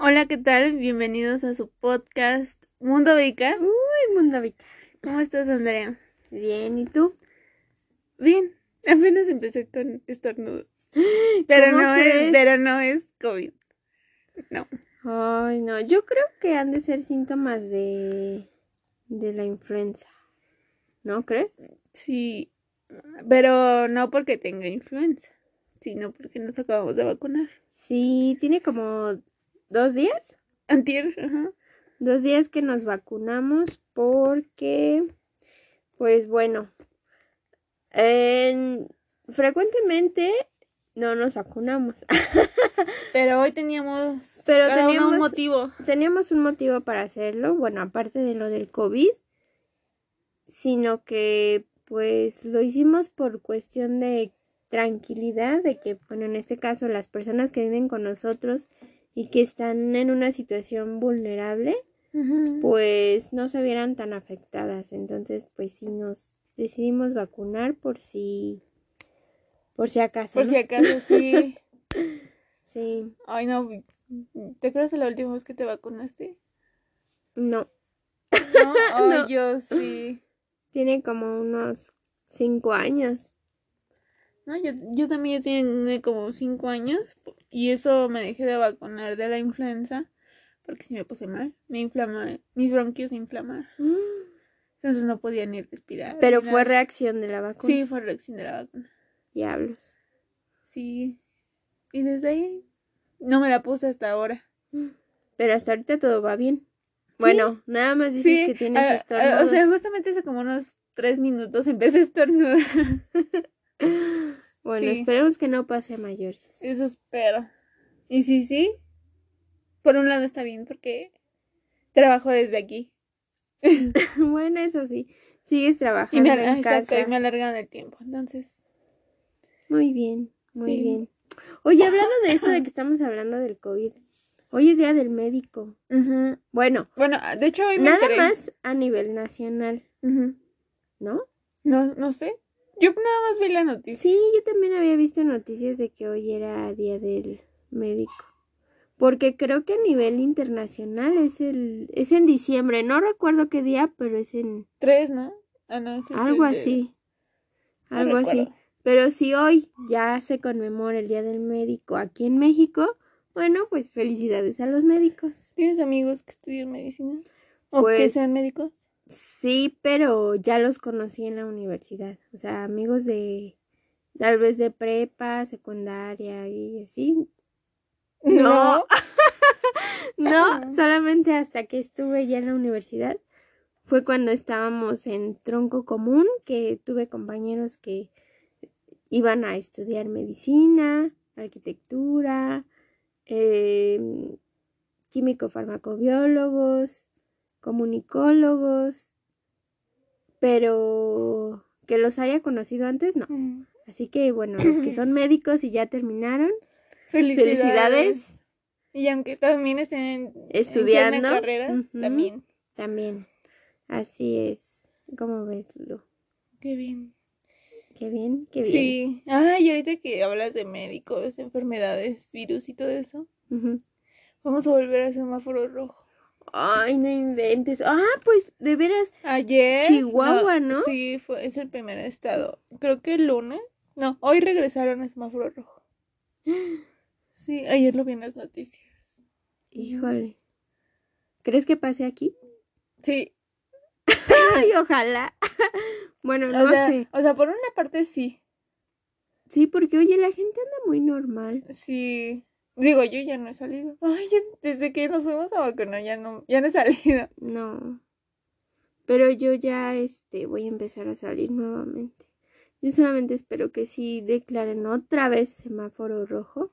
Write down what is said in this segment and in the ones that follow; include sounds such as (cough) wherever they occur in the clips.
Hola, ¿qué tal? Bienvenidos a su podcast Mundo Vica. Uy, Mundo Vica. ¿Cómo estás, Andrea? Bien, ¿y tú? Bien. Apenas empecé con estornudos. (gasps) Pero no es, pero no es COVID. No. Ay, no, yo creo que han de ser síntomas de de la influenza. ¿No crees? Sí, pero no porque tenga influenza, sino porque nos acabamos de vacunar. Sí, tiene como dos días. Antier, ajá. Dos días que nos vacunamos porque, pues bueno, frecuentemente no nos vacunamos. (laughs) Pero hoy teníamos, Pero teníamos un motivo. Teníamos un motivo para hacerlo, bueno, aparte de lo del COVID, sino que pues lo hicimos por cuestión de tranquilidad, de que, bueno, en este caso las personas que viven con nosotros y que están en una situación vulnerable, pues no se vieran tan afectadas. Entonces, pues sí nos decidimos vacunar por si por si acaso. Por si acaso, (laughs) sí. sí. Ay, no. ¿Te acuerdas de la última vez que te vacunaste? No. No, (laughs) yo sí. Tiene como unos cinco años. No, yo, yo también tengo como cinco años y eso me dejé de vacunar de la influenza porque si me puse mal, me inflama, mis bronquios se inflamaron. Mm. Entonces no podía ni respirar. Pero fue reacción de la vacuna. Sí, fue reacción de la vacuna. Diablos. Sí. Y desde ahí no me la puse hasta ahora. Pero hasta ahorita todo va bien. Bueno, nada más dices que tienes ah, estornudos. o sea, justamente hace como unos tres minutos empecé a estornudar. (laughs) bueno, esperemos que no pase a mayores. Eso espero. Y sí, sí. Por un lado está bien porque trabajo desde aquí. (laughs) (laughs) bueno, eso sí. Sigues trabajando y me, en casa. y me alargan el tiempo. Entonces, muy bien, muy bien. Oye, hablando de esto de que estamos hablando del COVID, hoy es día del médico. Bueno, bueno, de hecho hoy me nada más a nivel nacional, ¿no? No, no sé. Yo nada más vi la noticia. Sí, yo también había visto noticias de que hoy era día del médico. Porque creo que a nivel internacional es el es en diciembre, no recuerdo qué día, pero es en tres, ¿no? Ah, no, algo así. algo así. Pero si hoy ya se conmemora el Día del Médico aquí en México, bueno, pues felicidades a los médicos. ¿Tienes amigos que estudian medicina? ¿O que pues, sean médicos? Sí, pero ya los conocí en la universidad. O sea, amigos de tal vez de prepa, secundaria y así. (laughs) No. no, (laughs) (laughs) solamente hasta que estuve ya en la universidad. Fue cuando estábamos en tronco común, que tuve compañeros que iban a estudiar medicina, arquitectura, eh, químico-farmacobiólogos, comunicólogos, pero que los haya conocido antes, no. Mm. Así que bueno, los que son (laughs) médicos y ya terminaron, felicidades. Y aunque también estén estudiando, carrera, también. También. Así es. ¿Cómo ves, Lu? Qué bien. Qué bien, qué bien. Sí. Ay, ahorita que hablas de médicos, enfermedades, virus y todo eso, vamos a volver a semáforo rojo. Ay, no inventes. Ah, pues de veras. Ayer. Chihuahua, ¿no? Sí, fue, es el primer estado. Creo que el lunes. No, hoy regresaron a semáforo rojo. Sí, ayer lo vi en las noticias. Híjole. ¿Crees que pase aquí? Sí. (laughs) Ay, ojalá. (laughs) Bueno, no o sea, sé. O sea, por una parte sí. Sí, porque oye, la gente anda muy normal. Sí. Digo, yo ya no he salido. Ay, desde que nos fuimos a vacunar ya no, ya no he (laughs) salido. No. Pero yo ya este voy a empezar a salir nuevamente. Yo solamente espero que sí declaren otra vez semáforo rojo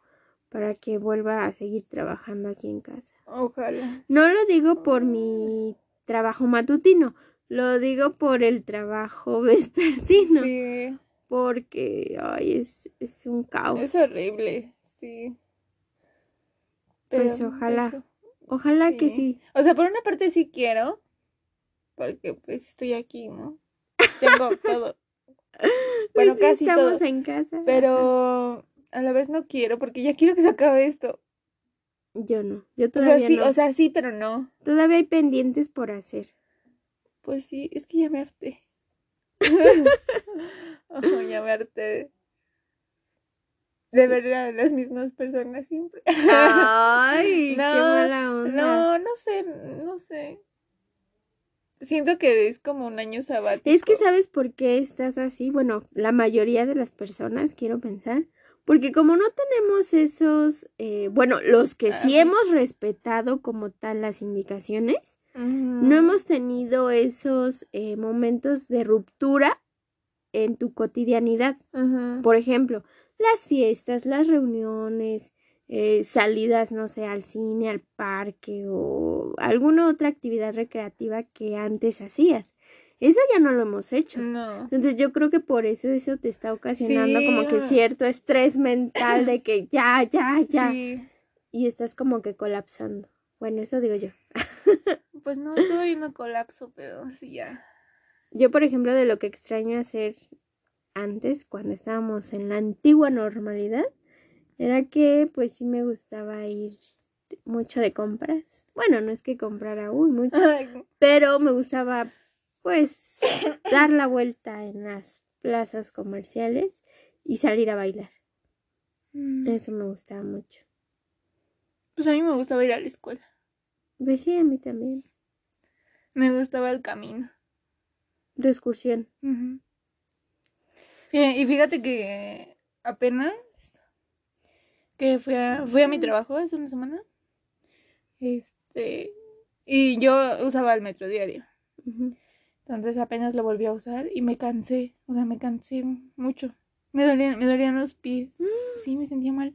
para que vuelva a seguir trabajando aquí en casa. Ojalá. No lo digo por mi trabajo matutino, lo digo por el trabajo (laughs) vespertino. Sí. Porque, ay, es, es un caos. Es horrible, sí. Pues ojalá. Ojalá que sí. O sea, por una parte sí quiero. Porque pues estoy aquí, ¿no? Tengo (laughs) todo. bueno, pues casi estamos en casa. Pero a la vez no quiero porque ya quiero que se acabe esto. Yo no. Yo O todavía sea, sí, no. o sea, sí, pero no. Todavía hay pendientes por hacer. Pues sí, es que ya me harté. (laughs) (laughs) Ojo, ya me harté de ver a las mismas personas siempre. Ay, (laughs) qué No, mala onda. No, no sé, no sé. Siento que es como un año sabático. Es que sabes por qué estás así. Bueno, la mayoría de las personas, quiero pensar. Porque como no tenemos esos, eh, bueno, los que sí hemos respetado como tal las indicaciones, no hemos tenido esos eh, momentos de ruptura en tu cotidianidad. Por ejemplo, las fiestas, las reuniones, eh, salidas, no sé, al cine, al parque o alguna otra actividad recreativa que antes hacías. Eso ya no lo hemos hecho. No. Entonces yo creo que por eso eso te está ocasionando Sí, como que cierto estrés mental de que ya, ya, ya. Sí. Y estás como que colapsando. Bueno, eso digo yo. (laughs) Pues no, todavía no colapso, pero sí ya. Yo, por ejemplo, de lo que extraño hacer antes, cuando estábamos en la antigua normalidad, era que pues sí me gustaba ir mucho de compras. Bueno, no es que comprara uy mucho, pero me gustaba pues dar la vuelta en las plazas comerciales y salir a bailar. Mm. Eso me gustaba mucho. Pues a mí me gustaba ir a la escuela. Pues sí, a mí también. Me gustaba el camino. De excursión. Fí- Y fíjate que apenas que fui a, fui a mi trabajo hace una semana. Este, y yo usaba el metro diario. Entonces apenas lo volví a usar y me cansé. O sea, me cansé mucho. Me dolían, me dolían los pies. Sí, me sentía mal.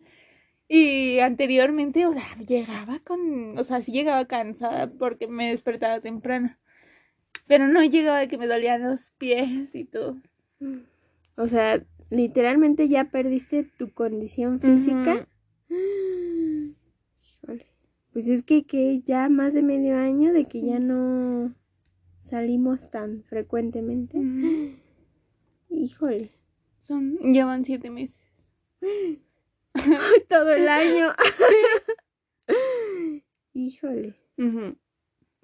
Y anteriormente, o sea, llegaba con, o sea, sí llegaba cansada porque me despertaba temprano. Pero no llegaba de que me dolían los pies y todo. O sea, literalmente ya perdiste tu condición física. (gasps) Híjole. Pues es que, que ya más de medio año de que ya no salimos tan frecuentemente. (gasps) Híjole. Son, llevan siete meses. (laughs) Todo el año. (laughs) Híjole.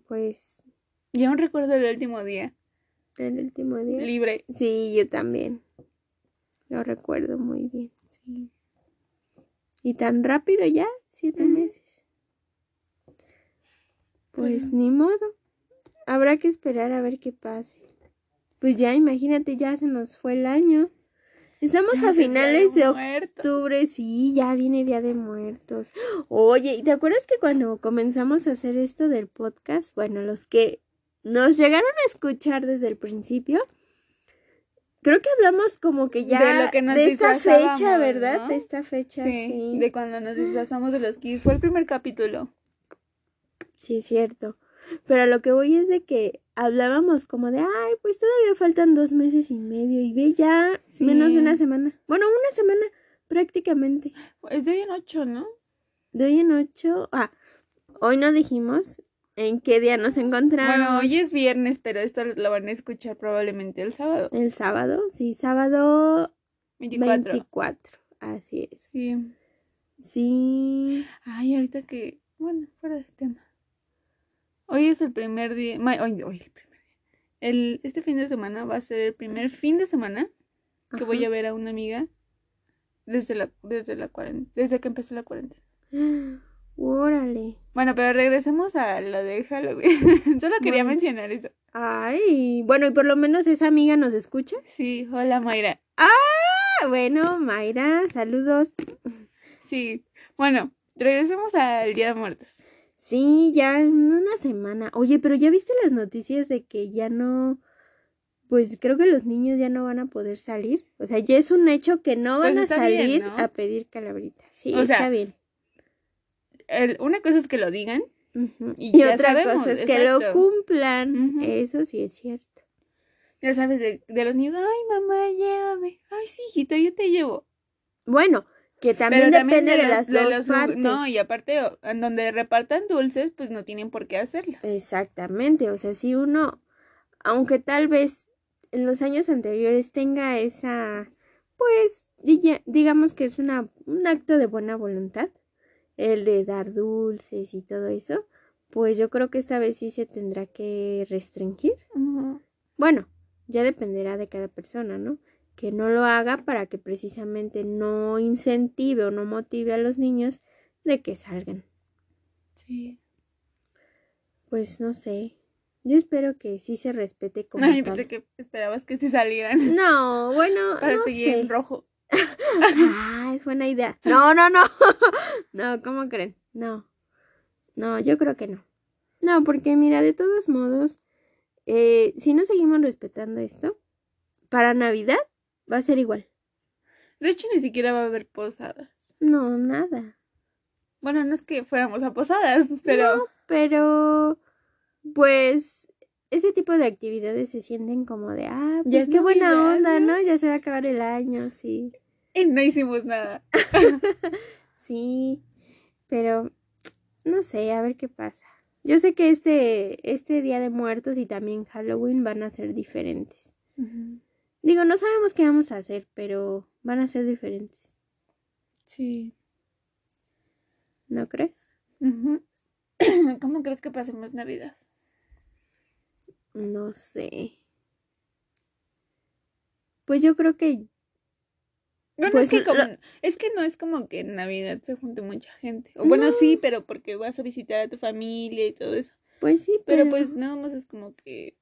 Pues Yo aún recuerdo el último día el último día. libre. Sí, yo también. Lo recuerdo muy bien. Sí. Y tan rápido ya, siete meses. Pues ni modo. Habrá que esperar a ver qué pase. Pues ya, imagínate, ya se nos fue el año. Estamos a finales de Muertos. octubre, sí, ya viene Día de Muertos. Oye, ¿y te acuerdas que cuando comenzamos a hacer esto del podcast, bueno, los que nos llegaron a escuchar desde el principio, creo que hablamos como que ya De lo que nos de esta fecha, ¿verdad? ¿no? De esta fecha, Sí, sí. de cuando nos disfrazamos de los Kiss. Fue el primer capítulo. Sí, es cierto. Pero a lo que voy es de que hablábamos como de, ay, pues todavía faltan dos meses y medio y ve ya Sí. menos de una semana. Bueno, una semana prácticamente. Es de hoy en ocho, ¿no? De hoy en ocho. Ah, hoy no dijimos en qué día nos encontramos. Bueno, hoy es viernes, pero esto lo van a escuchar probablemente el sábado. El sábado, sí, sábado 24. 24. Así es. Sí. Sí. Ay, ahorita que. Bueno, fuera del tema. Hoy es el primer día. Hoy, hoy el primer día. El, este fin de semana va a ser el primer fin de semana que voy a ver a una amiga desde la, desde la cuarentena, desde que empezó la cuarentena. (gasps) (gasps) Órale. Bueno, pero regresemos a lo de Halloween. (laughs) Solo quería Bueno. mencionar eso. Ay, bueno, y por lo menos esa amiga nos escucha. Sí, hola Mayra. Ah, bueno, Mayra, saludos. Sí. Bueno, regresemos al Día de Muertos. Sí, ya en una semana. Oye, pero ¿ya viste las noticias de que ya no, pues creo que los niños ya no van a poder salir? O sea, ya es un hecho que no van Pues a está bien, salir ¿no? a pedir calabrita. Sí, O sea, está bien. El- una cosa es que lo digan. Y Y, ya otra sabemos, cosa es que lo cumplan. Eso sí es cierto. Ya sabes, de, de los niños, ay mamá, llévame. Ay, sí, hijito, yo te llevo. Bueno, que también Pero depende de, los- las de dos los lu- partes. No, y aparte, en donde repartan dulces, pues no tienen por qué hacerlo. Exactamente, o sea, si uno, aunque tal vez en los años anteriores tenga esa, pues, diga- digamos que es una, un acto de buena voluntad, el de dar dulces y todo eso, pues yo creo que esta vez sí se tendrá que restringir. Bueno, ya dependerá de cada persona, ¿no? Que no lo haga para que precisamente no incentive o no motive a los niños de que salgan. Sí. Pues no sé. Yo espero que sí se respete como (laughs) Ay, tal. pensé que esperabas que se salieran No, bueno, (laughs) para no seguir sé. en rojo. Ah, es buena idea. No, no, no. (laughs) No, ¿cómo creen? No. No, yo creo que no. No, porque mira, de todos modos, eh, si no seguimos respetando esto, para Navidad va a ser igual. De hecho, ni siquiera va a haber posadas. No, nada. Bueno, no es que fuéramos a posadas, pero No, pero pues ese tipo de actividades se sienten como de, ah, Ya pues es qué buena onda, ¿no? Ya se va a acabar el año, sí. y no hicimos nada. (laughs) Sí, pero no sé, a ver qué pasa. Yo sé que este, este Día de Muertos y también Halloween van a ser diferentes. Digo, no sabemos qué vamos a hacer, pero van a ser diferentes. Sí. ¿No crees? (coughs) ¿Cómo crees que pasemos Navidad? No sé. Pues yo creo que Bueno, Pues es, que lo- como- es que no es como que en Navidad se junte mucha gente. O bueno, No. sí, pero porque vas a visitar a tu familia y todo eso. Pues sí, Pero, pero, pues nada más es como que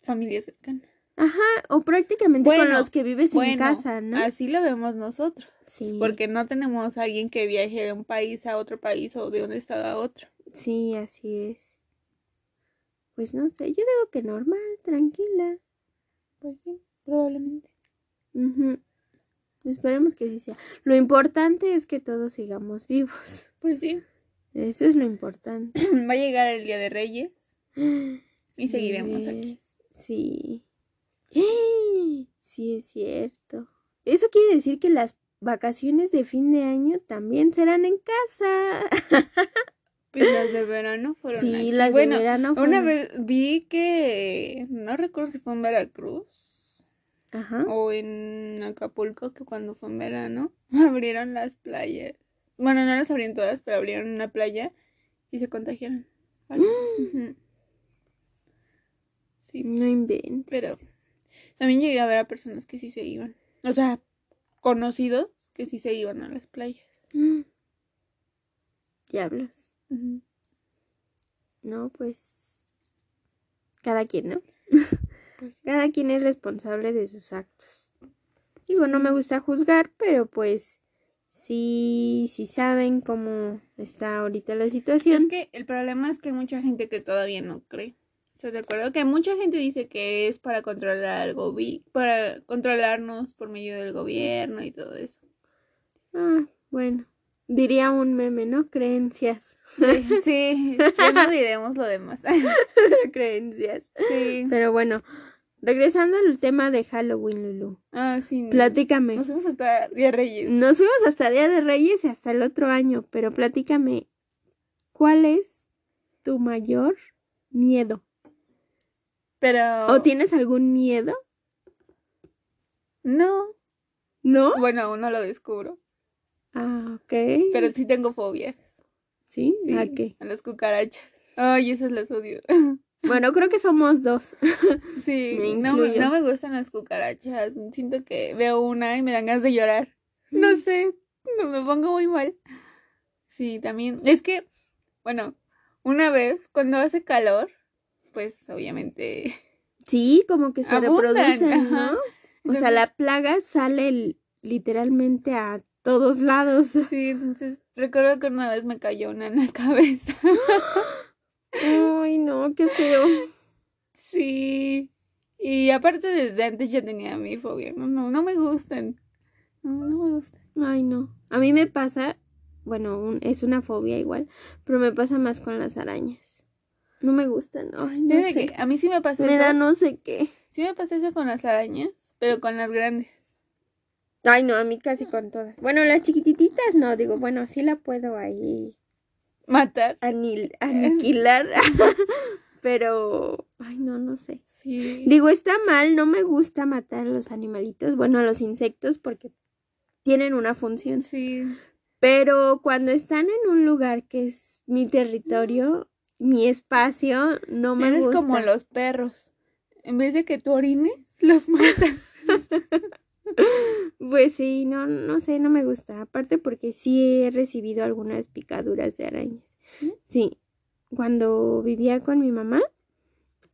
familia cercana. Ajá, o prácticamente con los que vives en casa, ¿no? así lo vemos nosotros. Sí, Porque no tenemos a alguien que viaje de un país a otro país o de un estado a otro. sí, así es. Pues no sé, yo digo que normal, tranquila. Pues sí, probablemente. Ujú. Esperemos que sí sea. Lo importante es que todos sigamos vivos. Pues sí. Eso es lo importante. (clears throat) Va a llegar el Día de Reyes (gasps) y seguiremos aquí. Sí. (gasps) Sí, es cierto. Eso quiere decir que las vacaciones de fin de año también serán en casa. (laughs) Pues las de verano fueron Sí, aquí. las bueno, de verano. Una fueron- vez vi que, no recuerdo si fue en Veracruz Ajá. o en Acapulco, que cuando fue en verano (laughs) abrieron las playas. Bueno, no las abrieron todas, pero abrieron una playa y se contagiaron. (gasps) Sí, No inventes. pero también llegué a ver a personas que sí se iban. O sea, conocidos que sí se iban a las playas. Mm. (gasps) Diablos. No, pues. Cada quien, ¿no? (laughs) Pues. Cada quien es responsable de sus actos. Digo, no me gusta juzgar, pero pues. Sí, sí saben cómo está ahorita la situación. Es que el problema es que hay mucha gente que todavía no cree. ¿Estás de acuerdo? Que mucha gente dice que es para controlar al gobi para controlarnos por medio del gobierno y todo eso. Ah, bueno. Diría un meme, ¿no? Creencias. Sí, ya no diremos lo demás. (laughs) Creencias. Sí. Pero bueno, regresando al tema de Halloween, Lulu. Ah, sí. Platícame. Nos fuimos hasta Día Reyes. Nos fuimos hasta Día de Reyes y hasta el otro año, pero platícame, ¿cuál es tu mayor miedo? Pero. ¿O tienes algún miedo? No. ¿No? Bueno, aún no lo descubro. Ah, ok. Pero sí tengo fobias. ¿Sí? Sí. ¿A qué? A las cucarachas. Ay, esas las odio. (laughs) Bueno, creo que somos dos. (laughs) Sí, Me no, me- incluyo. no me gustan las cucarachas. Siento que veo una y me dan ganas de llorar. No sé, no me pongo muy mal. Sí, también. Es que, bueno, una vez cuando hace calor, pues obviamente. Sí, como que se Abundan, reproducen, ¿no? ajá. O sea, la plaga sale literalmente a todos lados. (laughs) Sí, entonces recuerdo que una vez me cayó una en la cabeza. (laughs) Ay, no, qué feo. Sí. Y aparte desde antes ya tenía mi fobia. No, no, no me gustan. No, no me gustan. Ay, no. A mí me pasa, bueno, un- es una fobia igual, pero me pasa más con las arañas. No me gustan. Ay, no sé. que a mí sí me pasa Me eso. da no sé qué. Sí me pasa eso con las arañas, pero con las grandes. Ay, no, a mí casi con todas. Bueno, las chiquititas no, digo, bueno, sí la puedo ahí Matar. anil- aniquilar. (laughs) pero, ay, no, no sé. Sí. Digo, está mal, no me gusta matar a los animalitos, bueno, a los insectos porque tienen una función. Sí. Pero cuando están en un lugar que es mi territorio, mi espacio, no me Eres gusta. como los perros. En vez de que tú orines, los matas. (laughs) (laughs) Pues sí, no, no sé, no me gusta. Aparte porque sí he recibido algunas picaduras de arañas. ¿Sí? Sí. Cuando vivía con mi mamá,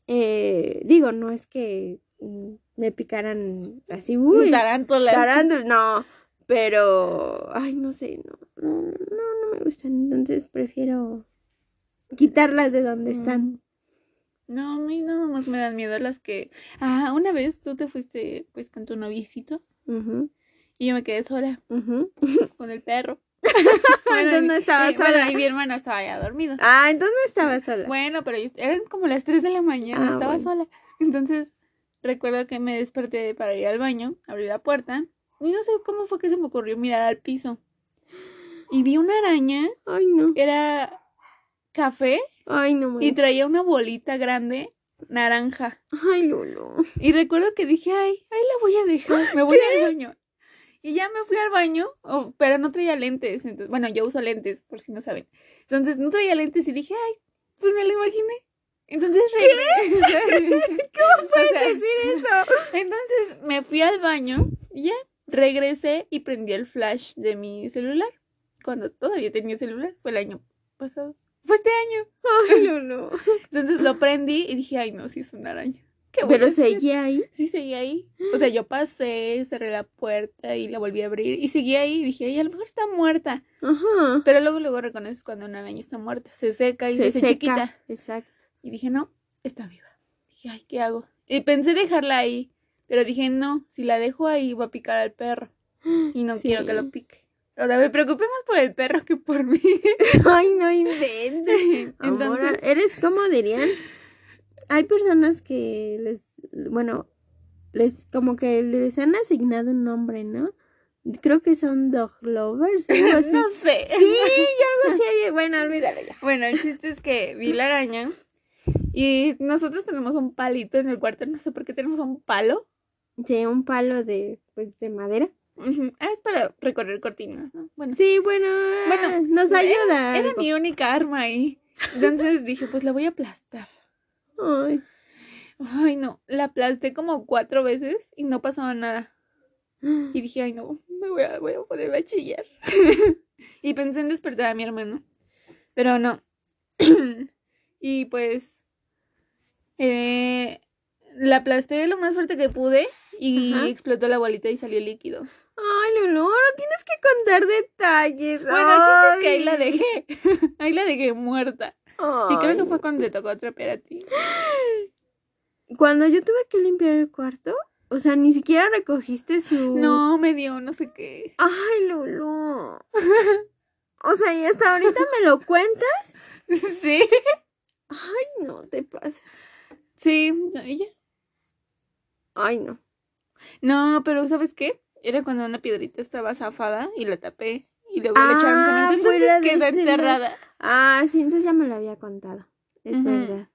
eh, digo, no es que mm, me picaran así, uy, Tarántulas. tarántulas, no. Pero, ay, no sé, no, no, no, no me gustan. Entonces prefiero quitarlas de donde están. No, a mí nada más me dan miedo las que... Ah, una vez tú te fuiste pues con tu noviecito Ujú, y yo me quedé sola ujú. (laughs) con el perro. (laughs) Entonces mi- no estaba eh, bueno, sola. y mi hermano estaba ya dormido. Ah, entonces no estaba sola. Bueno, pero yo- eran como las 3 de la mañana, Ah, estaba bueno. sola. Entonces, recuerdo que me desperté para ir al baño, abrí la puerta y no sé cómo fue que se me ocurrió mirar al piso. Y vi una araña, Ay, no. era café Ay, no y traía una bolita grande naranja. Ay, Lulu. Y recuerdo que dije, ay, ahí la voy a dejar, (laughs) me voy al baño. Y ya me fui al baño, oh, pero no traía lentes. Entonces, bueno, yo uso lentes, por si no saben. Entonces no traía lentes y dije, ay, pues me lo imaginé. Entonces regresé. (laughs) (laughs) ¿Cómo puedes decir eso? Entonces me fui al baño y ya regresé y prendí el flash de mi celular. Cuando todavía tenía celular, fue el año pasado. Fue este año. (laughs) Ay, Lulu. Entonces lo prendí y dije, ay, no, sí es una araña. ¿Qué Pero seguía ahí. Sí, seguía ahí. O sea, yo pasé, cerré la puerta y la volví a abrir. Y seguía ahí y dije, ay, a lo mejor está muerta. Ajá. Pero luego, luego reconoces cuando una araña está muerta. Se seca y se, seca. chiquita. Exacto. Y dije, no, está viva. Dije, ay, ¿qué hago? Y pensé dejarla ahí. Pero dije, no, si la dejo ahí va a picar al perro. Y no (gasps) Sí. quiero que lo pique. O sea, me preocupé más por el perro que por mí. (laughs) Ay, no inventes. Entonces- Amor, eres como dirían. Hay personas que les, bueno, les como que les han asignado un nombre, ¿no? Creo que son dog lovers, algo (laughs) así. no sé. Sí, yo algo así había. Bueno, olvídalo ya. Bueno, el chiste es que vi la araña y nosotros tenemos un palito en el cuarto, no sé por qué tenemos un palo. Sí, un palo de, pues, de madera. Ah, es para recorrer cortinas, ¿no? Bueno, Sí, bueno, Bueno, ah, nos ayuda. era mi única arma ahí. Entonces dije, pues la voy a aplastar. Ay. Ay, no, la aplasté como cuatro veces y no pasaba nada. (gasps) Y dije, ay, no, me voy a, voy a ponerme a chillar. (laughs) y pensé en despertar a mi hermano, pero no. (clears throat) y pues, eh, la aplasté lo más fuerte que pude y Ajá. explotó la bolita y salió líquido. Ay, Lulu, no tienes que contar detalles. Bueno, el chiste es que ahí la Ay. dejé. (laughs) ahí la dejé muerta. Y creo que fue cuando te tocó trapear a ti. Cuando yo tuve que limpiar el cuarto, o sea, ni siquiera recogiste su... No, me dio no sé qué. Ay, Lulu. O sea, y hasta ahorita me lo cuentas. (laughs) sí. Ay, no te pasa. Sí, ¿y ya? Ay, no. No, pero ¿sabes qué? Era cuando una piedrita estaba zafada y la tapé. Y luego le echaron Ah, cemento. fue Entonces quedó este, ¿no? enterrada. Ah, sí, entonces ya me lo había contado. Es verdad.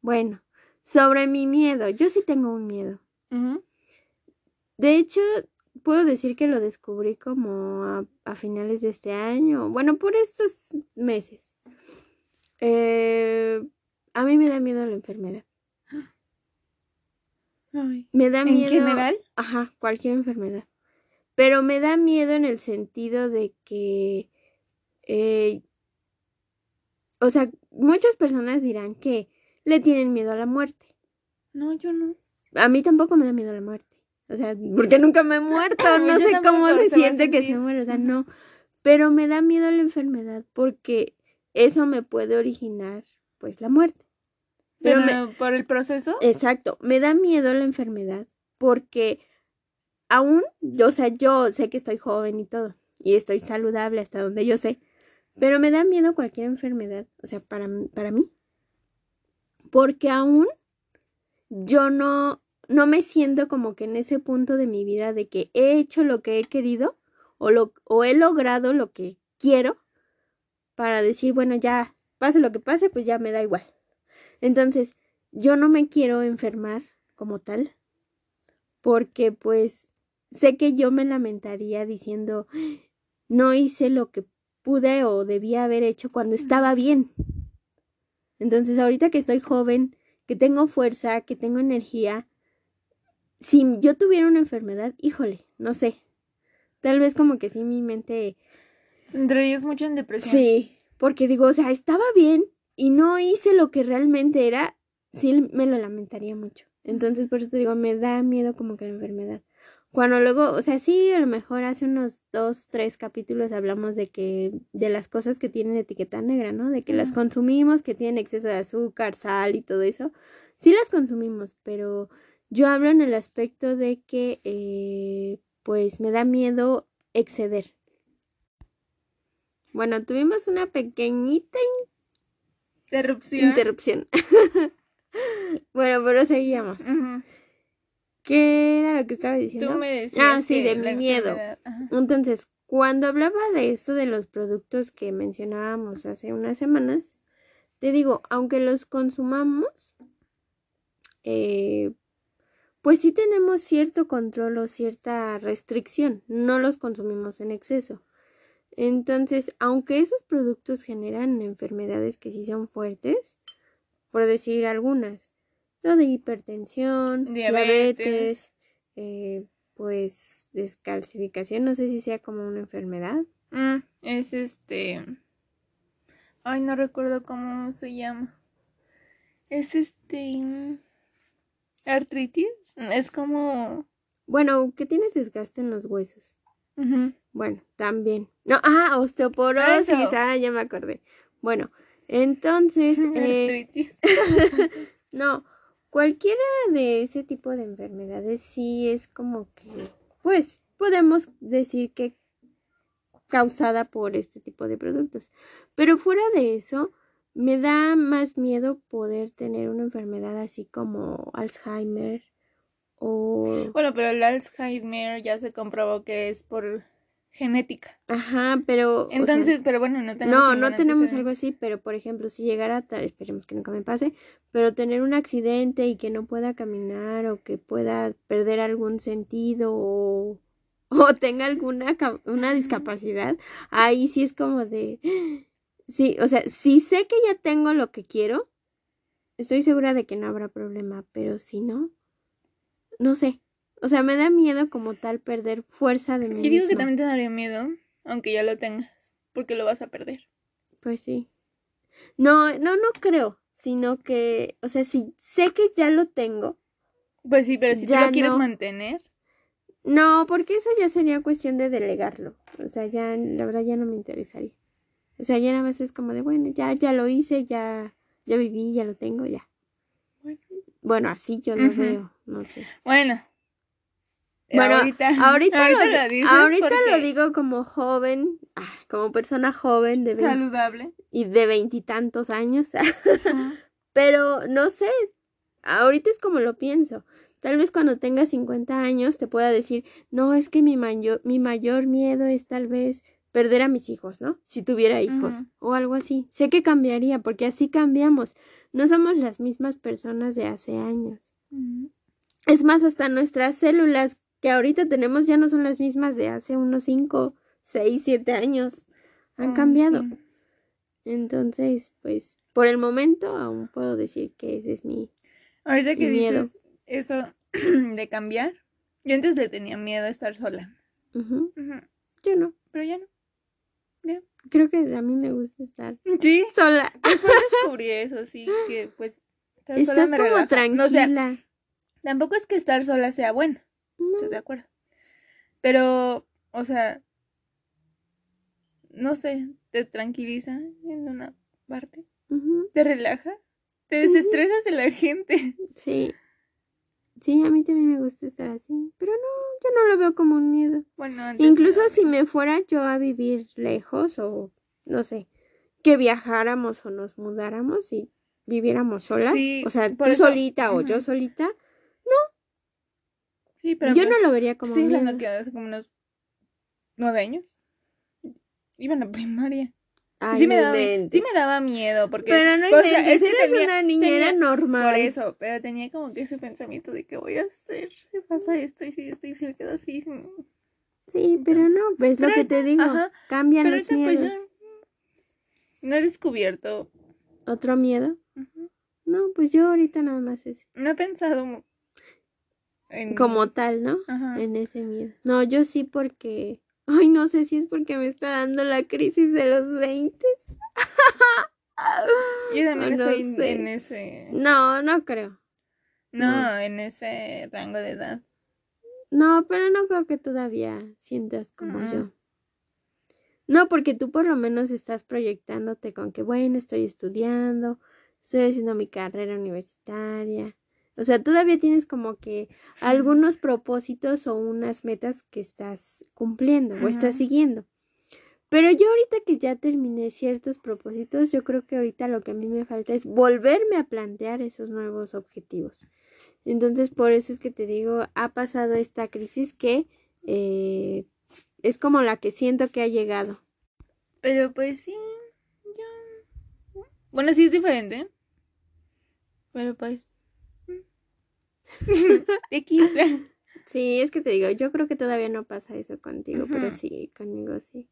Bueno, sobre mi miedo. Yo sí tengo un miedo. De hecho, puedo decir que lo descubrí como a, a finales de este año. Bueno, por estos meses. Eh, a mí me da miedo la enfermedad. Ay. Me da ¿En miedo. general? Ajá, cualquier enfermedad. Pero me da miedo en el sentido de que. eh, o sea, muchas personas dirán que le tienen miedo a la muerte. No, yo no. A mí tampoco me da miedo la muerte. O sea, porque nunca me he muerto. (laughs) No sé cómo se se a siente que se muere. O sea, no. Pero me da miedo la enfermedad porque eso me puede originar, pues, la muerte. Pero Pero me- por el proceso. Exacto, me da miedo la enfermedad porque aún, o sea, yo sé que estoy joven y todo, y estoy saludable hasta donde yo sé, pero me da miedo cualquier enfermedad, o sea, para, para mí, porque aún yo no, no me siento como que en ese punto de mi vida de que he hecho lo que he querido o, lo, o he logrado lo que quiero para decir, bueno, ya, pase lo que pase, pues ya me da igual. Entonces, yo no me quiero enfermar como tal, porque pues sé que yo me lamentaría diciendo, no hice lo que pude o debía haber hecho cuando estaba bien. Entonces, ahorita que estoy joven, que tengo fuerza, que tengo energía, si yo tuviera una enfermedad, híjole, no sé. Tal vez como que sí mi mente... Entrarías mucho en depresión. Sí, porque digo, o sea, estaba bien y no hice lo que realmente era, sí me lo lamentaría mucho. Entonces, por eso te digo, me da miedo como que la enfermedad. Cuando luego, o sea, sí, a lo mejor hace unos dos, tres capítulos hablamos de que, de las cosas que tienen etiqueta negra, ¿no? De que las consumimos, que tienen exceso de azúcar, sal y todo eso. Sí las consumimos, pero yo hablo en el aspecto de que, eh, pues, me da miedo exceder. Bueno, tuvimos una pequeñita interrupción. Interrupción. (laughs) bueno, pero seguíamos. ¿Qué era lo que estaba diciendo? Tú me decías. Ah, sí, de mi miedo. Entonces, cuando hablaba de esto de los productos que mencionábamos hace unas semanas, te digo, aunque los consumamos, eh, pues sí tenemos cierto control o cierta restricción, no los consumimos en exceso. Entonces, aunque esos productos generan enfermedades que sí son fuertes, por decir algunas, lo de hipertensión, diabetes, eh, pues descalcificación, no sé si sea como una enfermedad. Mm, es este... Ay, no recuerdo cómo se llama. Es este... Artritis. Es como... Bueno, que tienes desgaste en los huesos. Bueno, también. No, ah, osteoporosis. Ah, ya me acordé. Bueno, entonces... (laughs) Eh, (laughs) no, Cualquiera de ese tipo de enfermedades sí es como que, pues, podemos decir que causada por este tipo de productos. Pero fuera de eso, me da más miedo poder tener una enfermedad así como Alzheimer o... Bueno, pero el Alzheimer ya se comprobó que es por genética. Ajá, pero... Entonces, pero bueno, no tenemos... No, no tenemos algo así, pero por ejemplo, si llegara, a, esperemos que nunca me pase, pero tener un accidente y que no pueda caminar o que pueda perder algún sentido o, o (laughs) tenga alguna una discapacidad, ahí sí es como de... Sí, o sea, si sé que ya tengo lo que quiero, estoy segura de que no habrá problema, pero si no, no sé. O sea, me da miedo como tal perder fuerza de mí. Yo digo que también te daría miedo, aunque ya lo tengas, porque lo vas a perder. Pues sí. No, no, no creo, sino que, o sea, si sé que ya lo tengo. Pues sí, pero si ya tú lo quieres mantener. No, porque eso ya sería cuestión de delegarlo. O sea, ya, la verdad, ya no me interesaría. O sea, ya nada más es como de, bueno, ya, ya lo hice, ya, ya viví, ya lo tengo, ya. Bueno, bueno así yo lo veo, no sé. Bueno, bueno, (laughs) ahorita, ahorita, lo, ahorita lo digo como joven, ah, como persona joven de saludable y de veintitantos años. (laughs) Pero no sé, ahorita es como lo pienso. Tal vez cuando tenga 50 años te pueda decir, no, es que mi mayor, mi mayor miedo es tal vez perder a mis hijos, ¿no? Si tuviera hijos o algo así. Sé que cambiaría porque así cambiamos. No somos las mismas personas de hace años. Es más, hasta nuestras células que ahorita tenemos ya no son las mismas de hace unos 5, 6, 7 años. Han cambiado. Entonces, pues, por el momento aún puedo decir que ese es mi. Ahorita que dices eso (clears throat) de cambiar, yo antes le tenía miedo a estar sola. Yo no. Pero ya no. Ya. Creo que a mí me gusta estar ¿Sí? sola. (laughs) Después descubrí eso, sí, que pues estar Estás sola me como tranquila. tampoco es que estar sola sea bueno. ¿Estás de acuerdo? Pero, o sea, no sé, te tranquiliza en una parte, te relaja, te desestresas de la gente. (laughs) Sí. Sí, a mí también me gusta estar así, pero no, yo no lo veo como un miedo. Bueno, incluso si me fuera yo a vivir lejos o no sé, que viajáramos o nos mudáramos y viviéramos solas, o sea, tú solita o yo solita, yo no lo vería como Estoy hablando que hace como unos nueve años. Iba en la primaria. sí, me daba, sí me daba miedo porque pero no o sea, es eres una niñera normal por eso pero tenía como que ese pensamiento de que voy a hacer si pasa esto y si esto y si me quedo así Sí, pero no, ves lo que te digo, ajá, cambian los pues, miedos. no he descubierto. ¿Otro miedo? No, pues yo ahorita nada más es No he pensado en... como tal, ¿no? Ajá. En ese miedo. No, yo sí porque... Ay, no sé si es porque me está dando la crisis de los 20. Yo también (laughs) no estoy en- sé. en ese... No, no creo. No, No. en ese rango de edad. No, pero no creo que todavía sientas como yo. No, porque tú por lo menos estás proyectándote con que, bueno, estoy estudiando, estoy haciendo mi carrera universitaria. O sea, todavía tienes como que algunos propósitos o unas metas que estás cumpliendo o estás siguiendo. Pero yo ahorita que ya terminé ciertos propósitos, yo creo que ahorita lo que a mí me falta es volverme a plantear esos nuevos objetivos. Entonces, por eso es que te digo, ha pasado esta crisis que eh, es como la que siento que ha llegado. Pero pues sí, yo... Bueno, sí es diferente. Pero pues... (laughs) X. Sí, es que te digo, yo creo que todavía no pasa eso contigo, pero sí, conmigo sí.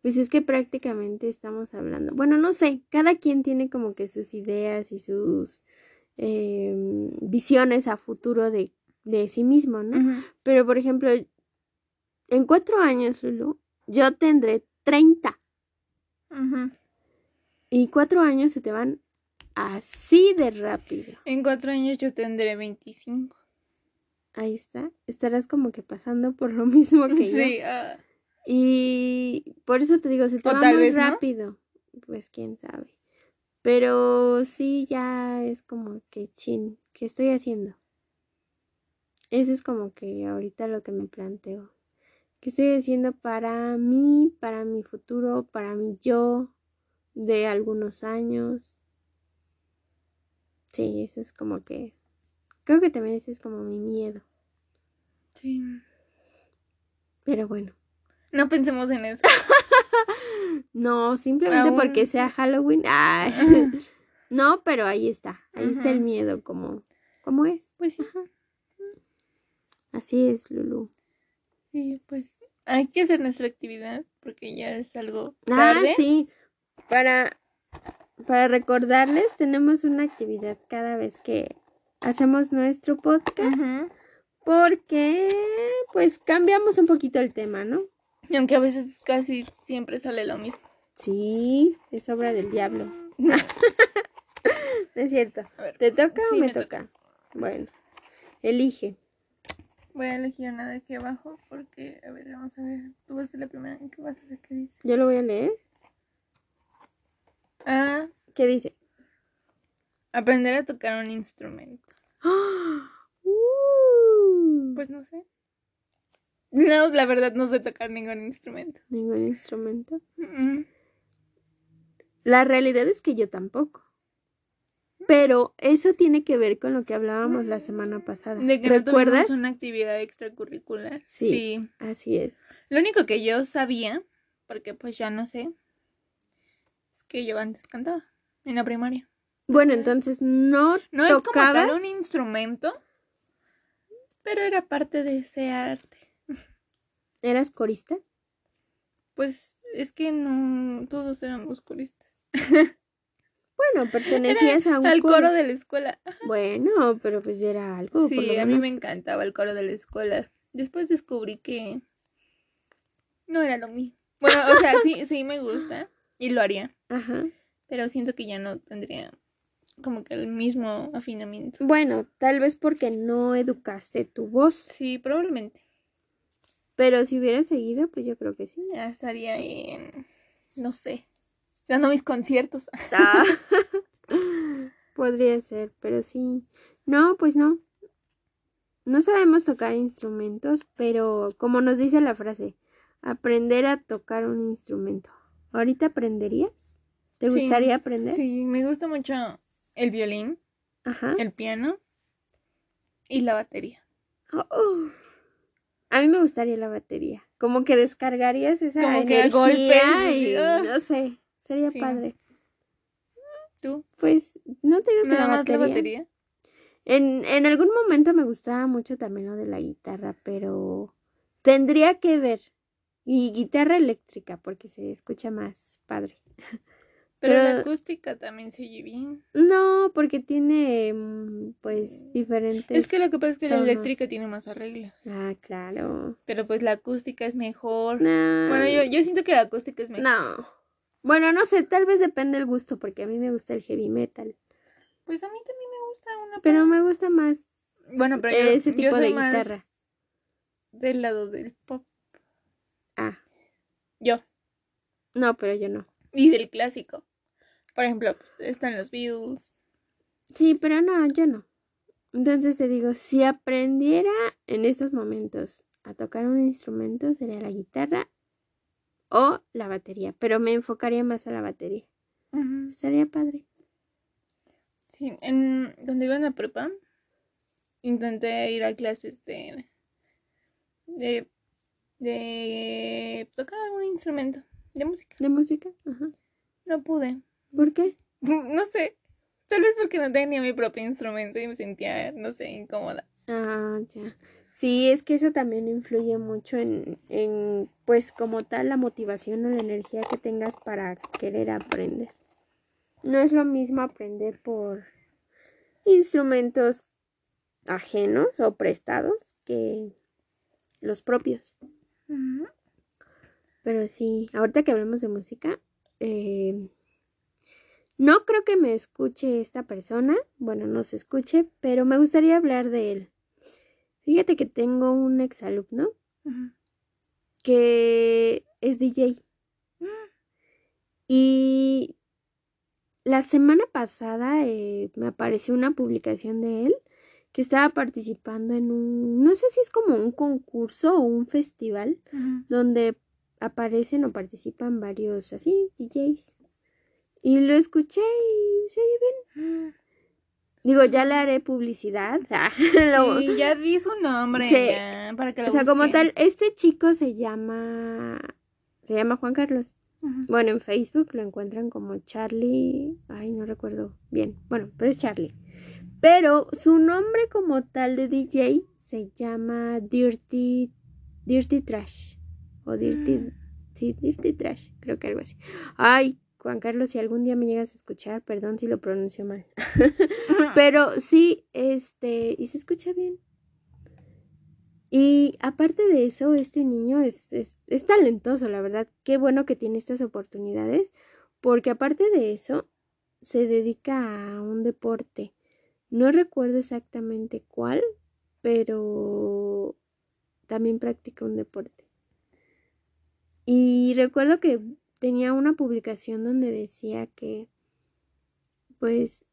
Pues es que prácticamente estamos hablando. Bueno, no sé, cada quien tiene como que sus ideas y sus em, visiones a futuro de, de sí mismo, ¿no? Pero, por ejemplo, en cuatro años, Lulu, yo tendré 30 Ujú. y cuatro años se te van así de rápido. En cuatro años yo tendré 25. Ahí está. Estarás como que pasando por lo (laughs) mismo que yo. Sí, ah, Y por eso te digo, se te O va tal muy vez no. rápido. Pues quién sabe. Pero sí, ya es como que chin, ¿qué estoy haciendo? Eso es como que ahorita lo que me planteo. ¿Qué estoy haciendo para mí, para mi futuro, para mi yo de algunos años? Sí, eso es como que... Creo que también ese es como mi miedo. sí. Pero bueno. No pensemos en eso. (laughs) No, simplemente Aún- porque sea Halloween. Ah, (laughs) (laughs) no, pero ahí está. Ahí está el miedo como, como es. Pues sí. Así es, Lulu. Sí, pues hay que hacer nuestra actividad porque ya es algo Ah, tarde. sí. Para, para recordarles, tenemos una actividad cada vez que hacemos nuestro podcast. Porque, pues, cambiamos un poquito el tema, ¿no? Y aunque a veces casi siempre sale lo mismo. Sí, es obra del diablo. (laughs) No es cierto. Ver, ¿Te toca o me, me toca? toca. Bueno, elige. voy a elegir una de aquí abajo porque, a ver, vamos a ver. Tú vas a ser la primera que vas a ver qué dice. Yo lo voy a leer. Ah, ¿Qué dice? aprender a tocar un instrumento. ¡Ah! Uh, Pues no sé. No, la verdad no sé tocar ningún instrumento. Ningún instrumento. Mm, La realidad es que yo tampoco. Pero eso tiene que ver con lo que hablábamos la semana pasada. De que no ¿Recuerdas? tuvimos una actividad extracurricular. Sí. sí. Así es. Lo único que yo sabía, porque pues ya no sé, que yo antes cantaba en la primaria. Bueno, entonces no, No es como tocabas. tal un instrumento, pero era parte de ese arte. ¿Eras corista? Pues es que no todos éramos coristas. Bueno, pertenecías a un Al coro. de la escuela. Bueno, pero pues ya era algo. por Sí, lo a mí menos. me encantaba el coro de la escuela. Después descubrí que no era lo mío. Bueno, o sea, sí, sí me gusta y lo haría, Ajá. pero siento que ya no tendría como que el mismo afinamiento. Bueno, tal vez porque no educaste tu voz. Sí, probablemente. Pero si hubieras seguido, pues yo creo que sí. Ya estaría en, no sé, dando mis conciertos. (laughs) Ah. (laughs) Podría ser, pero sí. No, pues no. No sabemos tocar instrumentos, pero como nos dice la frase, aprender a tocar un instrumento. ¿Ahorita aprenderías? ¿Te Sí. gustaría aprender? Sí, me gusta mucho el violín, Ajá. el piano y la batería. Oh, oh. A mí me gustaría la batería. Como que descargarías esa Como que energía golpes, y así, ah. no sé, sería Sí. padre. ¿Tú? Pues no te que Nada la más batería. la batería. En, en algún momento me gustaba mucho también lo de la guitarra, pero tendría que ver Y guitarra eléctrica, porque se escucha más padre. (laughs) Pero, la acústica también se oye bien. No, porque tiene, mm, pues, diferentes. Es que lo que pasa es que la eléctrica tiene más arreglos. Ah, claro. Pero pues la acústica es mejor. Bueno, yo, yo siento que la acústica es mejor. No. Bueno, no sé, tal vez depende del gusto, porque a mí me gusta el heavy metal. Pues a mí también me gusta una. Pero me gusta más. Bueno, pero ese tipo de guitarra. Del lado del pop. Ah. Yo. No, pero yo no. Y del clásico. Por ejemplo, están los Beatles. Sí, pero no, yo no. Entonces te digo, si aprendiera en estos momentos a tocar un instrumento, sería la guitarra o la batería, pero me enfocaría más a la batería. Sería padre. Sí, en donde iba en la prepa, intenté ir a clases de, de, de tocar algún instrumento de música. De música, ajá. No pude. ¿Por qué? (laughs) No sé. Tal vez porque no tenía mi propio instrumento y me sentía, no sé, incómoda. Ah, ya. Sí, es que eso también influye mucho en, en, pues como tal, la motivación o la energía que tengas para querer aprender. No es lo mismo aprender por instrumentos ajenos o prestados que los propios. Pero sí, ahorita que hablamos de música, eh, no creo que me escuche esta persona, bueno, no se escuche, pero me gustaría hablar de él. Fíjate que tengo un exalumno que es DJ. Y la semana pasada eh, me apareció una publicación de él que estaba participando en un, no sé si es como un concurso o un festival, donde aparecen o participan varios así DJs. Y lo escuché y se oye bien. Digo, ya le haré publicidad. (laughs) sí, ya di su nombre. para que lo o sea, como tal, este chico se llama. Se llama Juan Carlos. Bueno, en Facebook lo encuentran como Charlie. Ay, no recuerdo bien. Bueno, pero es Charlie. Pero su nombre como tal de DJ se llama Dirty. Dirty Trash. O Dirty. Mm. Sí, Dirty Trash. Creo que algo así. Ay, Juan Carlos, si algún día me llegas a escuchar, perdón si lo pronuncio mal. (laughs) Pero sí, este, y se escucha bien. Y aparte de eso, este niño es, es, es talentoso, la verdad. Qué bueno que tiene estas oportunidades, porque aparte de eso, se dedica a un deporte. No recuerdo exactamente cuál, pero también practica un deporte. Y recuerdo que tenía una publicación donde decía que pues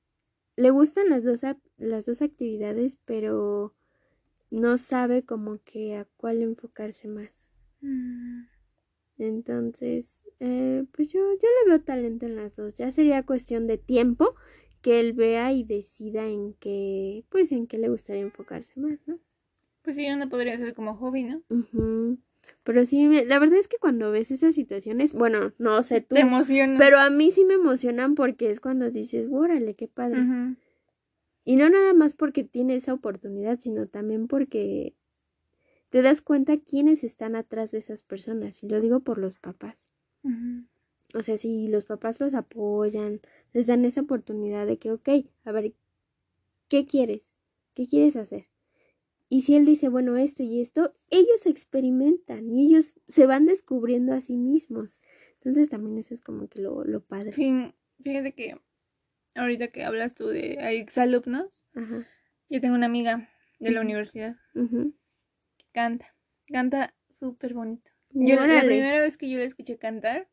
le gustan las dos, las dos actividades, pero no sabe como que a cuál enfocarse más. Mm. Entonces, eh, pues yo, yo le veo talento en las dos. Ya sería cuestión de tiempo que él vea y decida en qué, pues en qué le gustaría enfocarse más, ¿no? Pues sí, uno podría ser como hobby, ¿no? Pero sí, la verdad es que cuando ves esas situaciones, bueno, no sé tú. Te emociona. Pero a mí sí me emocionan porque es cuando dices, órale, qué padre. Y no nada más porque tiene esa oportunidad, sino también porque te das cuenta quiénes están atrás de esas personas. Y lo digo por los papás. O sea, si los papás los apoyan, les dan esa oportunidad de que, ok, a ver, ¿qué quieres? ¿Qué quieres hacer? Y si él dice, bueno, esto y esto, ellos experimentan y ellos se van descubriendo a sí mismos. Entonces también eso es como que lo, lo padre. Sí, fíjate que ahorita que hablas tú de exalumnos, yo tengo una amiga de la universidad que canta, canta súper bonito. Yo la primera vez que yo la escuché cantar,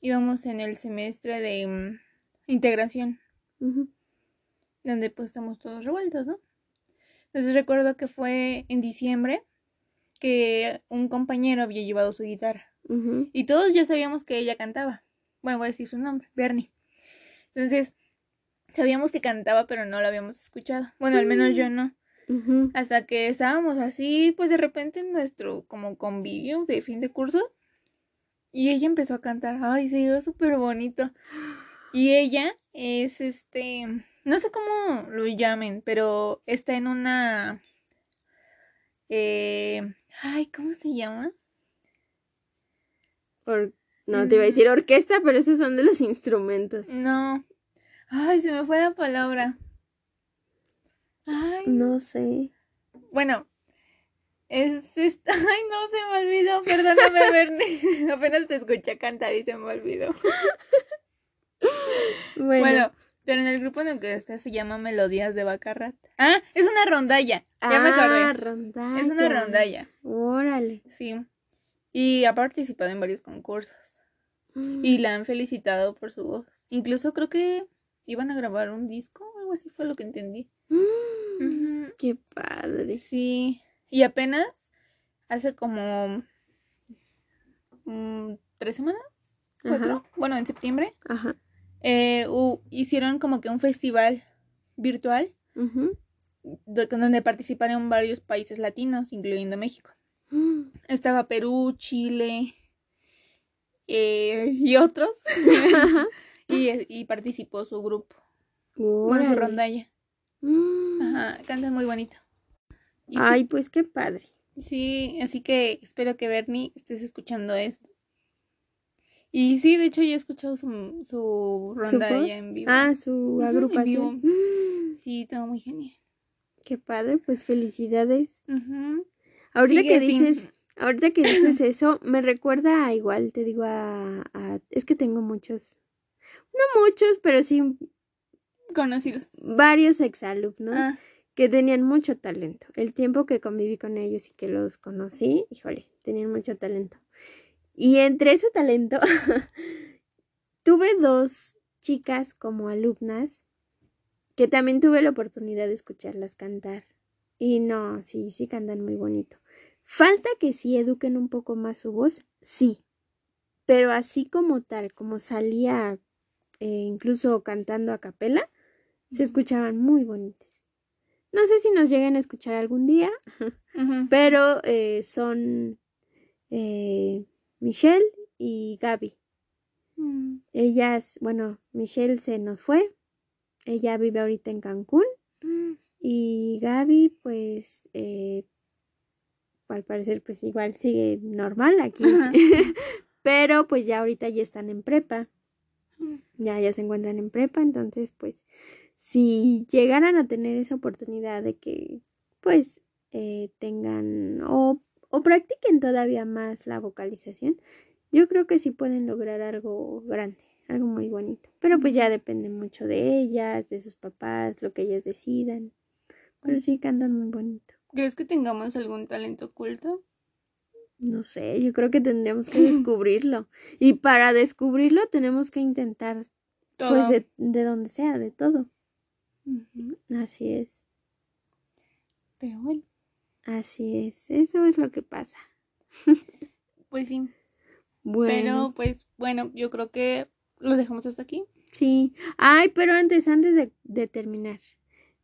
íbamos en el semestre de mm, integración, donde pues estamos todos revueltos, ¿no? Entonces recuerdo que fue en diciembre que un compañero había llevado su guitarra. Y todos ya sabíamos que ella cantaba. Bueno, voy a decir su nombre, Bernie. Entonces, sabíamos que cantaba, pero no lo habíamos escuchado. Bueno, al menos yo no. Hasta que estábamos así, pues de repente en nuestro como convivio de fin de curso. Y ella empezó a cantar. Ay, se iba súper bonito. Y ella es este no sé cómo lo llamen, pero está en una... Eh, ay, ¿cómo se llama? Or- no, te iba a decir orquesta, pero esos son de los instrumentos. No. Ay, se me fue la palabra. Ay. No sé. Bueno. Es, es- (laughs) Ay, no, se me olvidó. Perdóname, Bernie. (laughs) Apenas te escuché cantar y se me olvidó. (laughs) Bueno, Bueno, pero en el grupo en el que está se llama Melodías de Bacarrat. Ah, es una rondalla. Ya me ah, acordé. rondalla. Es una rondalla. Órale. Sí. Y ha participado en varios concursos. Y la han felicitado por su voz. Incluso creo que iban a grabar un disco, algo así fue lo que entendí. Mm. Qué padre. Sí. Y apenas hace como mm, tres semanas, cuatro, Ajá. bueno, en septiembre, Ajá. Eh, hicieron como que un festival virtual donde participaron varios países latinos, incluyendo México. (gasps) Estaba Perú, Chile eh, y otros. (laughs) y, y participó su grupo. Bueno, su rondalla. Mm. Ajá, cantan muy bonito. Y sí- Ay, pues qué padre. Sí, así que espero que Bernie estés escuchando esto. Y sí, de hecho ya he escuchado su, su ¿Su rondalla voz? en vivo. Ah, su agrupación. (gasps) Sí, todo muy genial. Qué padre, pues felicidades. Ahorita Sigue que dices, (clears throat) ahorita que dices (clears throat) eso, me recuerda a igual, te digo a, a- es que tengo muchos, no muchos, pero sí Conocidos. varios exalumnos Ah, que tenían mucho talento. El tiempo que conviví con ellos y que los conocí, híjole, tenían mucho talento. Y entre ese talento, (laughs) tuve dos chicas como alumnas que también tuve la oportunidad de escucharlas cantar. Y no, sí, sí cantan muy bonito. Falta que sí eduquen un poco más su voz, sí. Pero así como tal, como salía eh, incluso cantando a capela, se escuchaban muy bonitas. No sé si nos lleguen a escuchar algún día, (laughs) pero eh, son eh, Michelle y Gaby. Mm, Ellas, bueno, Michelle se nos fue. Ella vive ahorita en Cancún. mm. Y Gaby, pues, eh, al parecer, pues igual sigue normal aquí. (laughs) Pero pues ya ahorita ya están en prepa. Mm. Ya, ya se encuentran en prepa. Entonces, pues, si llegaran a tener esa oportunidad de que, pues, eh, tengan o, o practiquen todavía más la vocalización, yo creo que sí pueden lograr algo grande, algo muy bonito. Pero pues ya depende mucho de ellas, de sus papás, lo que ellas decidan. Pero sí cantan muy bonito. ¿Crees que tengamos algún talento oculto? No sé, yo creo que tendríamos que (laughs) descubrirlo. Y para descubrirlo tenemos que intentar, Todo. pues, de, de donde sea, de todo. Así es, Pero bueno, así es. Eso es lo que pasa. (laughs) pues sí. Bueno, Pero pues bueno, yo creo que lo dejamos hasta aquí. sí. Ay, pero antes, antes de, de terminar.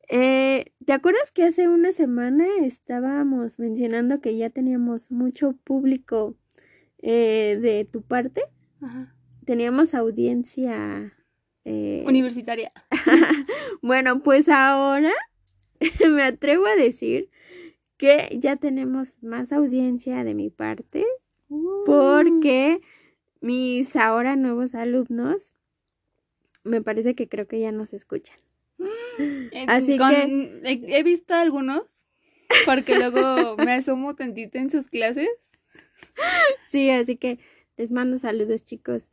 Eh, ¿Te acuerdas que hace una semana estábamos mencionando que ya teníamos mucho público eh, de tu parte? Ajá. Teníamos audiencia. eh, Universitaria. (laughs) Bueno, pues ahora (laughs) me atrevo a decir que ya tenemos más audiencia de mi parte Uh. porque mis ahora nuevos alumnos me parece que creo que ya nos escuchan. Así con- que- he, he visto algunos porque luego me asomo tantito en sus clases. (laughs) Sí, así que les mando saludos chicos.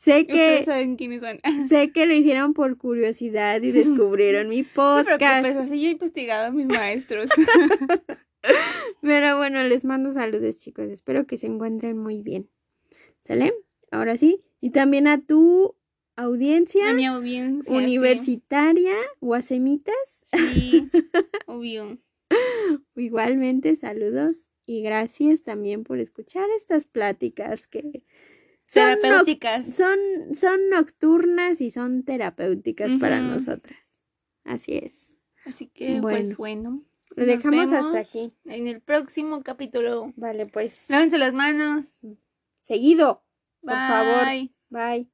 Sé que saben quiénes son. (laughs) sé que lo hicieron por curiosidad y descubrieron mi No te preocupes, podcast. así yo he investigado a mis maestros. (laughs) (laughs) Pero bueno, les mando saludos chicos. Espero que se encuentren muy bien. ¿Sale? Ahora sí. Y también a tu audiencia A mi audiencia. universitaria, guasemitas. Sí, Sí, obvio. Igualmente, saludos y gracias también por escuchar estas pláticas que son, Terapéuticas. son, son nocturnas y son terapéuticas para nosotras. Así es. Así que, pues bueno. Lo dejamos hasta aquí. En el próximo capítulo. Vale, pues. Lávense las manos. Seguido. Por Bye. favor. Bye.